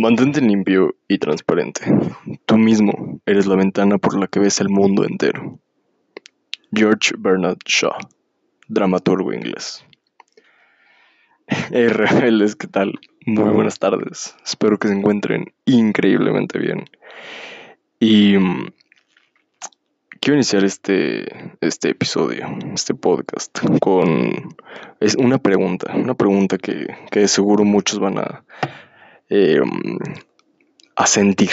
Mantente limpio y transparente. Tú mismo eres la ventana por la que ves el mundo entero. George Bernard Shaw, dramaturgo inglés. Hey rebeldes, ¿qué tal? Muy buenas tardes. Espero que se encuentren increíblemente bien. Y mm, quiero iniciar este, este episodio, este podcast, con es una pregunta. Una pregunta que, que seguro muchos van a eh, a sentir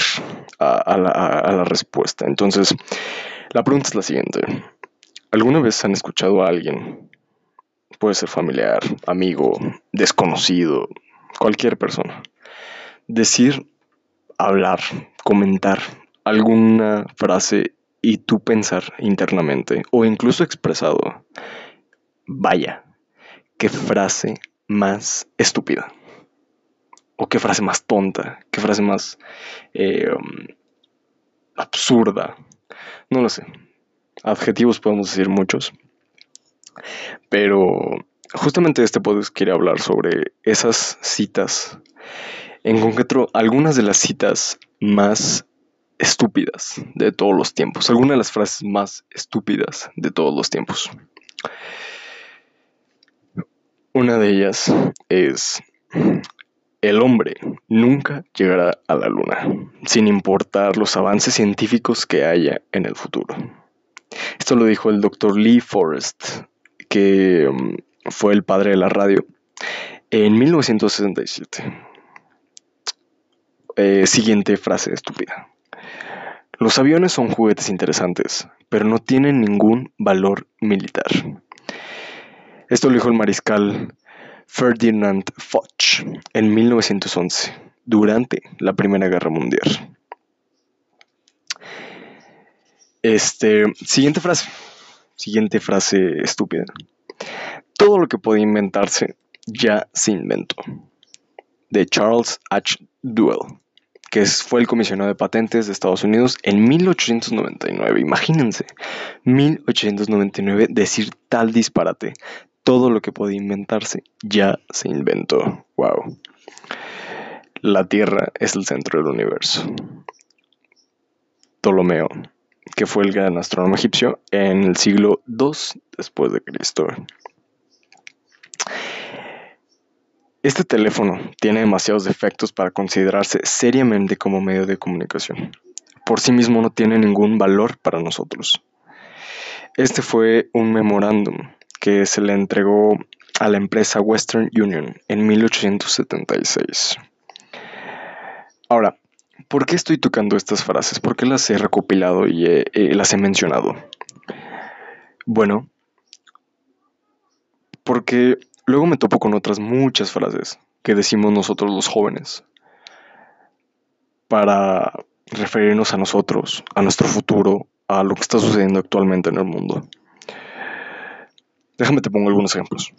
a, la, respuesta. Entonces, la pregunta es la siguiente. ¿Alguna vez han escuchado a alguien, puede ser familiar, amigo, desconocido, cualquier persona, decir, hablar, comentar alguna frase y tú pensar internamente o incluso expresado, vaya, qué frase más estúpida? O qué frase más tonta, qué frase más eh, um, absurda. No lo sé. Adjetivos podemos decir muchos. Pero justamente este podcast quiere hablar sobre esas citas. En concreto, algunas de las citas más estúpidas de todos los tiempos. Algunas de las frases más estúpidas de todos los tiempos. Una de ellas es el hombre nunca llegará a la luna, sin importar los avances científicos que haya en el futuro. Esto lo dijo el doctor Lee Forrest, que um, fue el padre de la radio, en 1967. Eh, siguiente frase estúpida. Los aviones son juguetes interesantes, pero no tienen ningún valor militar. Esto lo dijo el mariscal Ferdinand Foch en 1911, durante la Primera Guerra Mundial. Este, siguiente frase, siguiente frase estúpida. Todo lo que puede inventarse ya se inventó. De Charles H. Duell, que fue el comisionado de patentes de Estados Unidos en 1899. Imagínense, 1899 decir tal disparate, todo lo que podía inventarse ya se inventó. Wow. La Tierra es el centro del universo. Ptolomeo, que fue el gran astrónomo egipcio en el siglo II después de Cristo. Este teléfono tiene demasiados defectos para considerarse seriamente como medio de comunicación. Por sí mismo no tiene ningún valor para nosotros. Este fue un memorándum que se le entregó a la empresa Western Union en 1876. Ahora, ¿por qué estoy tocando estas frases? ¿Por qué las he recopilado y las he mencionado? Bueno, porque luego me topo con otras muchas frases que decimos nosotros los jóvenes para referirnos a nosotros, a nuestro futuro, a lo que está sucediendo actualmente en el mundo. Déjame te pongo algunos ejemplos.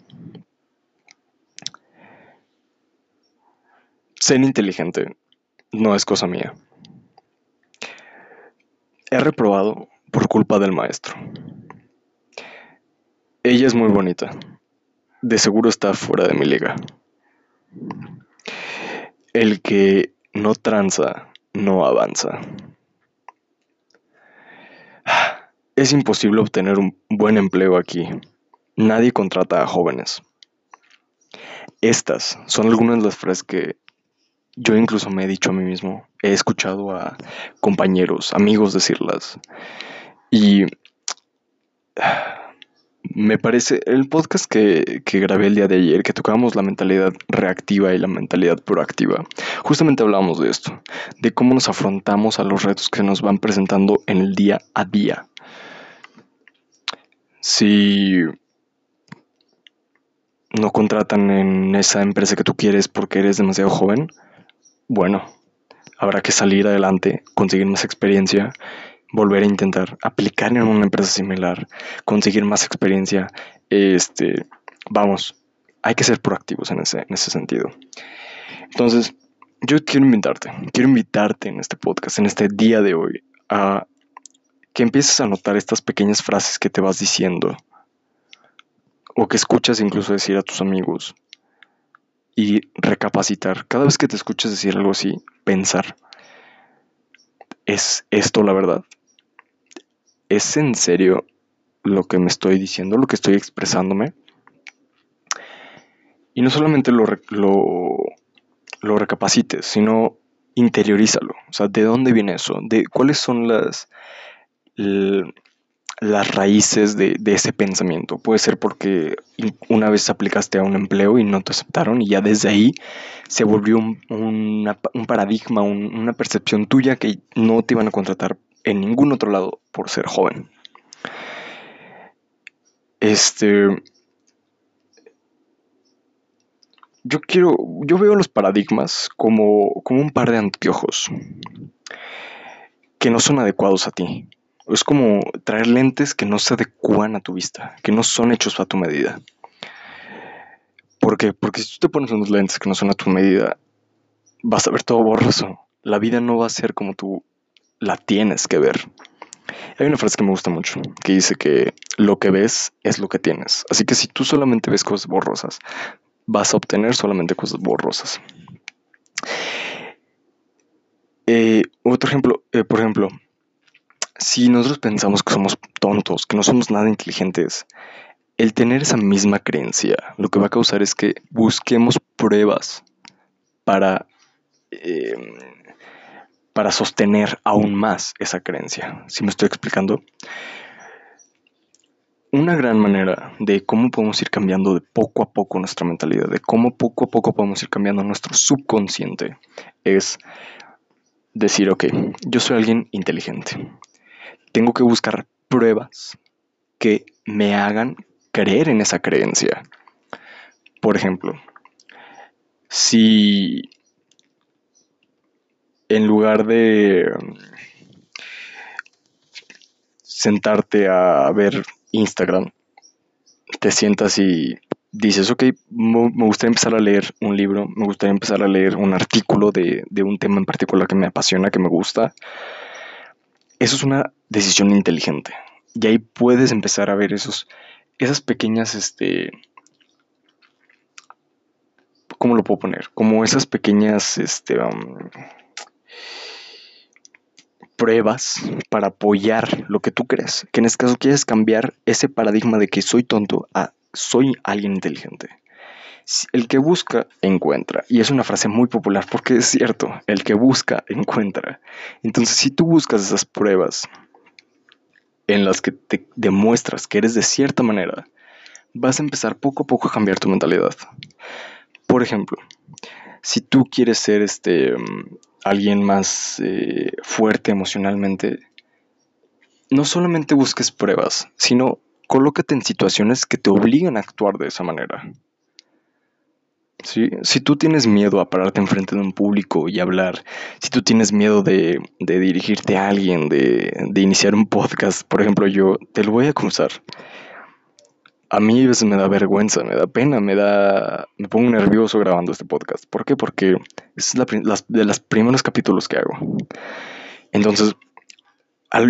Ser inteligente no es cosa mía. He reprobado por culpa del maestro. Ella es muy bonita. De seguro está fuera de mi liga. El que no tranza, no avanza. Es imposible obtener un buen empleo aquí. Nadie contrata a jóvenes. Estas son algunas de las frases que yo incluso me he dicho a mí mismo. He escuchado a compañeros, amigos decirlas. Y me parece, el podcast que, que, grabé el día de ayer, que tocábamos la mentalidad reactiva y la mentalidad proactiva, justamente hablábamos de esto, de cómo nos afrontamos a los retos que nos van presentando en el día a día. Si no contratan en esa empresa que tú quieres porque eres demasiado joven, bueno, habrá que salir adelante, conseguir más experiencia, volver a intentar aplicar en una empresa similar, conseguir más experiencia. Este, vamos, hay que ser proactivos en ese, en ese sentido. Entonces, yo quiero invitarte, quiero invitarte en este podcast, en este día de hoy, a que empieces a notar estas pequeñas frases que te vas diciendo o que escuchas incluso decir a tus amigos y recapacitar. Cada vez que te escuches decir algo así, pensar, ¿es esto la verdad? ¿Es en serio lo que me estoy diciendo, lo que estoy expresándome? Y no solamente lo, lo, lo recapacites, sino interiorízalo. O sea, ¿de dónde viene eso? ¿De cuáles son las, las raíces de, ese pensamiento. Puede ser porque una vez aplicaste a un empleo y no te aceptaron y ya desde ahí se volvió un, paradigma, una percepción tuya que no te iban a contratar en ningún otro lado por ser joven. Este... Yo quiero, yo veo los paradigmas como, como un par de anteojos que no son adecuados a ti. Es como traer lentes que no se adecuan a tu vista, que no son hechos a tu medida. ¿Por qué? Porque si tú te pones unos lentes que no son a tu medida, vas a ver todo borroso. La vida no va a ser como tú la tienes que ver. Hay una frase que me gusta mucho, que dice que lo que ves es lo que tienes. Así que si tú solamente ves cosas borrosas, vas a obtener solamente cosas borrosas. Eh, otro ejemplo, eh, por ejemplo, si nosotros pensamos que somos tontos, que no somos nada inteligentes, el tener esa misma creencia lo que va a causar es que busquemos pruebas para, em, para sostener aún más esa creencia. Si me estoy explicando? Una gran manera de cómo podemos ir cambiando de poco a poco nuestra mentalidad, de cómo poco a poco podemos ir cambiando nuestro subconsciente, es decir, ok, yo soy alguien inteligente tengo que buscar pruebas que me hagan creer en esa creencia. Por ejemplo, si en lugar de sentarte a ver Instagram, te sientas y dices, ok, me gustaría empezar a leer un libro, me gustaría empezar a leer un artículo de, de un tema en particular que me apasiona, que me gusta, eso es una decisión inteligente. Y ahí puedes empezar a ver esos, esas pequeñas, este, ¿cómo lo puedo poner? Como esas pequeñas, este, um, pruebas para apoyar lo que tú crees. Que en este caso quieres cambiar ese paradigma de que soy tonto a soy alguien inteligente. El que busca, encuentra. Y es una frase muy popular porque es cierto, el que busca, encuentra. Entonces, si tú buscas esas pruebas en las que te demuestras que eres de cierta manera, vas a empezar poco a poco a cambiar tu mentalidad. Por ejemplo, si tú quieres ser este alguien más eh, fuerte emocionalmente, no solamente busques pruebas, sino colócate en situaciones que te obligan a actuar de esa manera. Si tú tienes miedo a pararte enfrente de un público y hablar, si tú tienes miedo de, dirigirte a alguien, de, iniciar un podcast, por ejemplo, yo te lo voy a cruzar. A mí a veces me da vergüenza, me da pena, me da. me pongo nervioso grabando este podcast. ¿Por qué? Porque es de los primeros capítulos que hago. Entonces,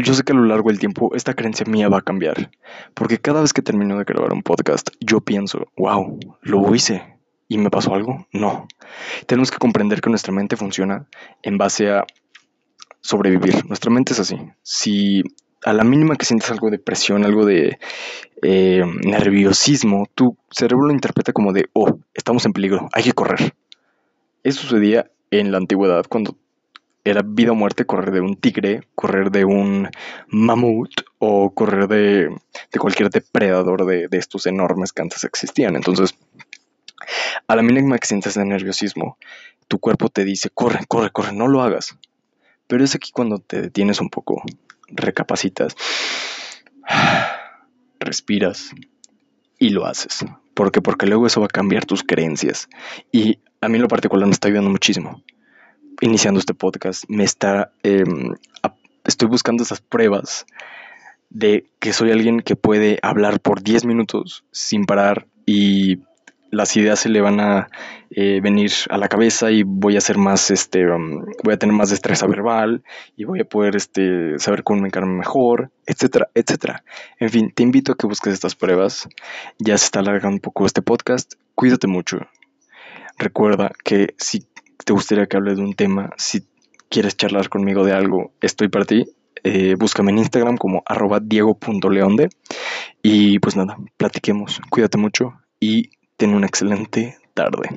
yo sé que a lo largo del tiempo esta creencia mía va a cambiar. Porque cada vez que termino de grabar un podcast, yo pienso, wow, lo hice ¿Y me pasó algo? No. Tenemos que comprender que nuestra mente funciona en base a sobrevivir. Nuestra mente es así. Si a la mínima que sientes algo de presión, algo de eh, nerviosismo, tu cerebro lo interpreta como de, oh, estamos en peligro, hay que correr. Eso sucedía en la antigüedad cuando era vida o muerte correr de un tigre, correr de un mamut o correr de, cualquier depredador de, de estos enormes que antes existían. Entonces, a la mínima que sientas de nerviosismo, tu cuerpo te dice, corre, corre, corre, no lo hagas. Pero es aquí cuando te detienes un poco, recapacitas, respiras y lo haces. ¿Por qué? Porque luego eso va a cambiar tus creencias. Y a mí en lo particular me está ayudando muchísimo. Iniciando este podcast, me está... Em, estoy buscando esas pruebas de que soy alguien que puede hablar por 10 minutos sin parar y las ideas se le van a eh, venir a la cabeza y voy a ser más, este, um, voy a tener más destreza verbal y voy a poder este, saber comunicarme mejor, etcétera, etcétera. En fin, te invito a que busques estas pruebas. Ya se está alargando un poco este podcast. Cuídate mucho. recuerda que si te gustaría que hable de un tema, si quieres charlar conmigo de algo, estoy para ti. Eh, búscame en Instagram como arroba diego.leonde. Y pues nada, platiquemos. Cuídate mucho y ten una excelente tarde.